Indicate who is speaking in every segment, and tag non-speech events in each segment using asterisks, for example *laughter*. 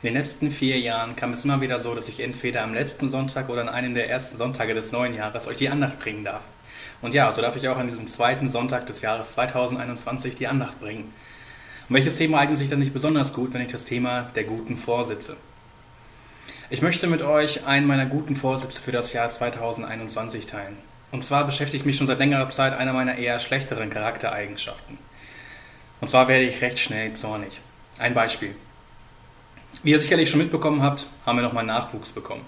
Speaker 1: In den letzten vier Jahren kam es immer wieder so, dass ich entweder am letzten Sonntag oder an einem der ersten Sonntage des neuen Jahres euch die Andacht bringen darf. Und ja, so darf ich auch an diesem zweiten Sonntag des Jahres 2021 die Andacht bringen. Und welches Thema eignet sich dann nicht besonders gut, wenn ich das Thema der guten Vorsätze? Ich möchte mit euch einen meiner guten Vorsätze für das Jahr 2021 teilen. Und zwar beschäftigt mich schon seit längerer Zeit einer meiner eher schlechteren Charaktereigenschaften. Und zwar werde ich recht schnell zornig. Ein Beispiel. Wie ihr sicherlich schon mitbekommen habt, haben wir nochmal Nachwuchs bekommen.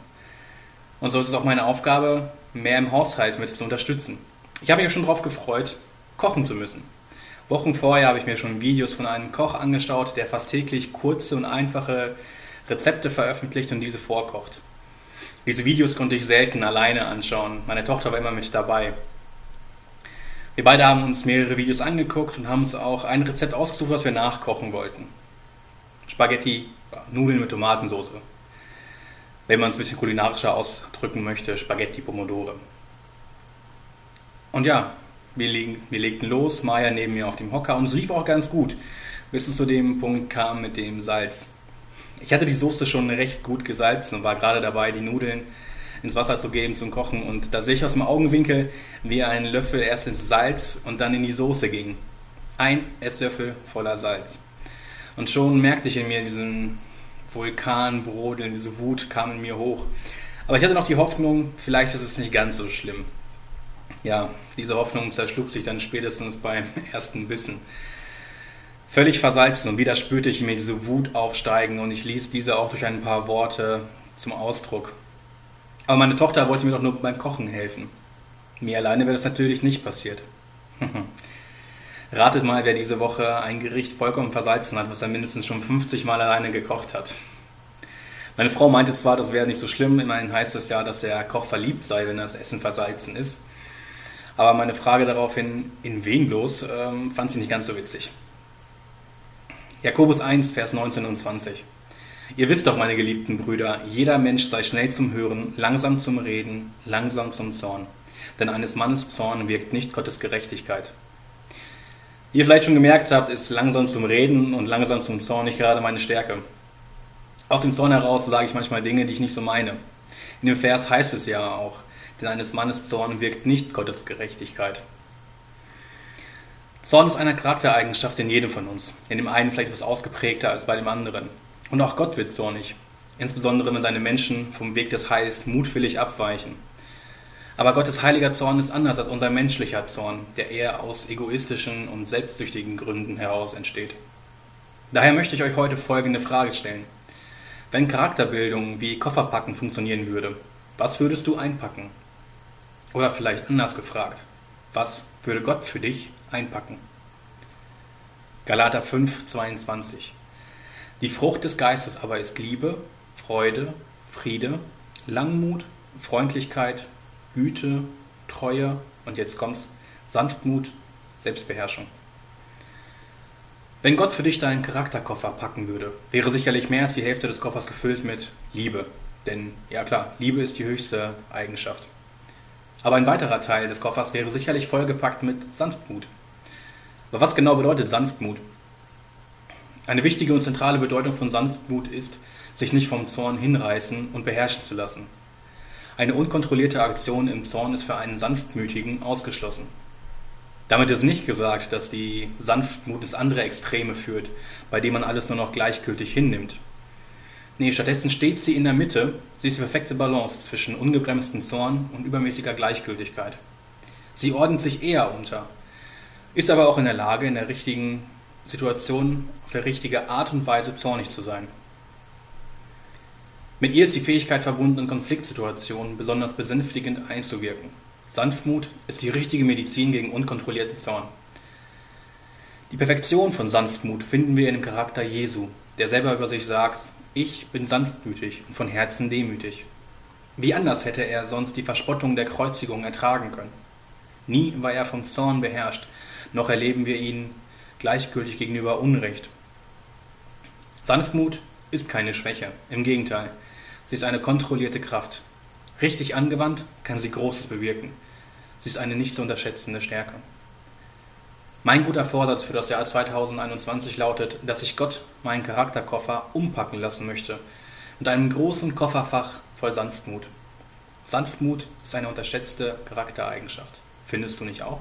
Speaker 1: Und so ist es auch meine Aufgabe, mehr im Haushalt mit zu unterstützen. Ich habe mich schon darauf gefreut, kochen zu müssen. Wochen vorher habe ich mir schon Videos von einem Koch angeschaut, der fast täglich kurze und einfache Rezepte veröffentlicht und diese vorkocht. Diese Videos konnte ich selten alleine anschauen. Meine Tochter war immer mit dabei. Wir beide haben uns mehrere Videos angeguckt und haben uns auch ein Rezept ausgesucht, was wir nachkochen wollten. Spaghetti Nudeln mit Tomatensauce. Wenn man es ein bisschen kulinarischer ausdrücken möchte, Spaghetti Pomodore. Und ja, wir, legen, wir legten los, Maya neben mir auf dem Hocker und es lief auch ganz gut, bis es zu dem Punkt kam mit dem Salz. Ich hatte die Soße schon recht gut gesalzen und war gerade dabei, die Nudeln ins Wasser zu geben zum Kochen und da sehe ich aus dem Augenwinkel, wie ein Löffel erst ins Salz und dann in die Soße ging. Ein Esslöffel voller Salz. Und schon merkte ich in mir diesen Vulkan brodeln, diese Wut kam in mir hoch. Aber ich hatte noch die Hoffnung, vielleicht ist es nicht ganz so schlimm. Ja, diese Hoffnung zerschlug sich dann spätestens beim *laughs* ersten Bissen. Völlig versalzen und wieder spürte ich mir diese Wut aufsteigen und ich ließ diese auch durch ein paar Worte zum Ausdruck. Aber meine Tochter wollte mir doch nur beim Kochen helfen. Mir alleine wäre das natürlich nicht passiert. *laughs* Ratet mal, wer diese Woche ein Gericht vollkommen versalzen hat, was er mindestens schon 50 Mal alleine gekocht hat. Meine Frau meinte zwar, das wäre nicht so schlimm, immerhin heißt es ja, dass der Koch verliebt sei, wenn das Essen versalzen ist. Aber meine Frage daraufhin, in wen bloß, ähm, fand sie nicht ganz so witzig. Jakobus 1, Vers 19 und 20. Ihr wisst doch, meine geliebten Brüder, jeder Mensch sei schnell zum Hören, langsam zum Reden, langsam zum Zorn. Denn eines Mannes Zorn wirkt nicht Gottes Gerechtigkeit. Wie ihr vielleicht schon gemerkt habt, ist langsam zum Reden und langsam zum Zorn nicht gerade meine Stärke. Aus dem Zorn heraus sage ich manchmal Dinge, die ich nicht so meine. In dem Vers heißt es ja auch, denn eines Mannes Zorn wirkt nicht Gottes Gerechtigkeit. Zorn ist eine Charaktereigenschaft in jedem von uns, in dem einen vielleicht etwas ausgeprägter als bei dem anderen. Und auch Gott wird zornig, insbesondere wenn seine Menschen vom Weg des Heils mutwillig abweichen. Aber Gottes heiliger Zorn ist anders als unser menschlicher Zorn, der eher aus egoistischen und selbstsüchtigen Gründen heraus entsteht. Daher möchte ich euch heute folgende Frage stellen. Wenn Charakterbildung wie Kofferpacken funktionieren würde, was würdest du einpacken? Oder vielleicht anders gefragt, was würde Gott für dich einpacken? Galater 5, 22. Die Frucht des Geistes aber ist Liebe, Freude, Friede, Langmut, Freundlichkeit, Güte, Treue und jetzt kommt's, Sanftmut, Selbstbeherrschung. Wenn Gott für dich deinen Charakterkoffer packen würde, wäre sicherlich mehr als die Hälfte des Koffers gefüllt mit Liebe. Denn, ja klar, Liebe ist die höchste Eigenschaft. Aber ein weiterer Teil des Koffers wäre sicherlich vollgepackt mit Sanftmut. Aber was genau bedeutet Sanftmut? Eine wichtige und zentrale Bedeutung von Sanftmut ist, sich nicht vom Zorn hinreißen und beherrschen zu lassen. Eine unkontrollierte Aktion im Zorn ist für einen Sanftmütigen ausgeschlossen. Damit ist nicht gesagt, dass die Sanftmut ins andere Extreme führt, bei dem man alles nur noch gleichgültig hinnimmt. Nee, stattdessen steht sie in der Mitte, sie ist die perfekte Balance zwischen ungebremstem Zorn und übermäßiger Gleichgültigkeit. Sie ordnet sich eher unter, ist aber auch in der Lage, in der richtigen Situation auf der richtige Art und Weise zornig zu sein. Mit ihr ist die Fähigkeit verbunden, in Konfliktsituationen besonders besänftigend einzuwirken. Sanftmut ist die richtige Medizin gegen unkontrollierten Zorn. Die Perfektion von Sanftmut finden wir in dem Charakter Jesu, der selber über sich sagt, ich bin sanftmütig und von Herzen demütig. Wie anders hätte er sonst die Verspottung der Kreuzigung ertragen können? Nie war er vom Zorn beherrscht, noch erleben wir ihn gleichgültig gegenüber Unrecht. Sanftmut ist keine Schwäche, im Gegenteil, Sie ist eine kontrollierte Kraft. Richtig angewandt kann sie Großes bewirken. Sie ist eine nicht zu unterschätzende Stärke. Mein guter Vorsatz für das Jahr 2021 lautet, dass ich Gott meinen Charakterkoffer umpacken lassen möchte. Mit einem großen Kofferfach voll Sanftmut. Sanftmut ist eine unterschätzte Charaktereigenschaft. Findest du nicht auch?